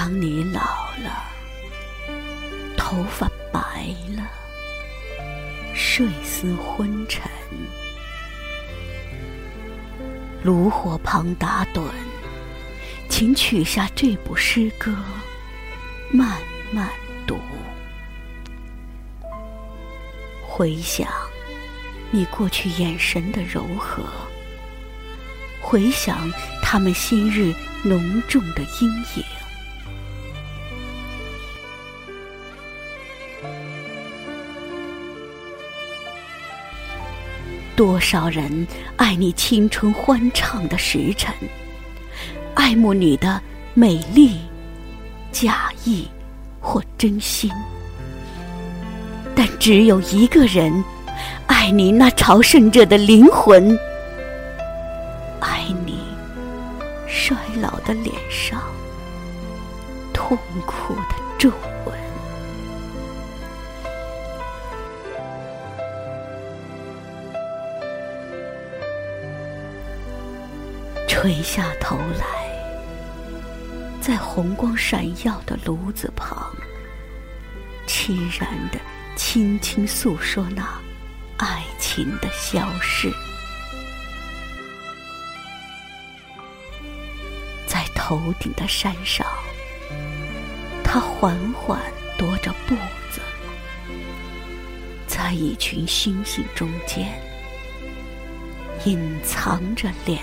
当你老了，头发白了，睡思昏沉，炉火旁打盹，请取下这部诗歌，慢慢读。回想你过去眼神的柔和，回想他们昔日浓重的阴影。多少人爱你青春欢畅的时辰，爱慕你的美丽、假意或真心，但只有一个人爱你那朝圣者的灵魂，爱你衰老的脸上痛苦的皱纹。垂下头来，在红光闪耀的炉子旁，凄然的轻轻诉说那爱情的消逝。在头顶的山上，他缓缓踱着步子，在一群星星中间，隐藏着脸。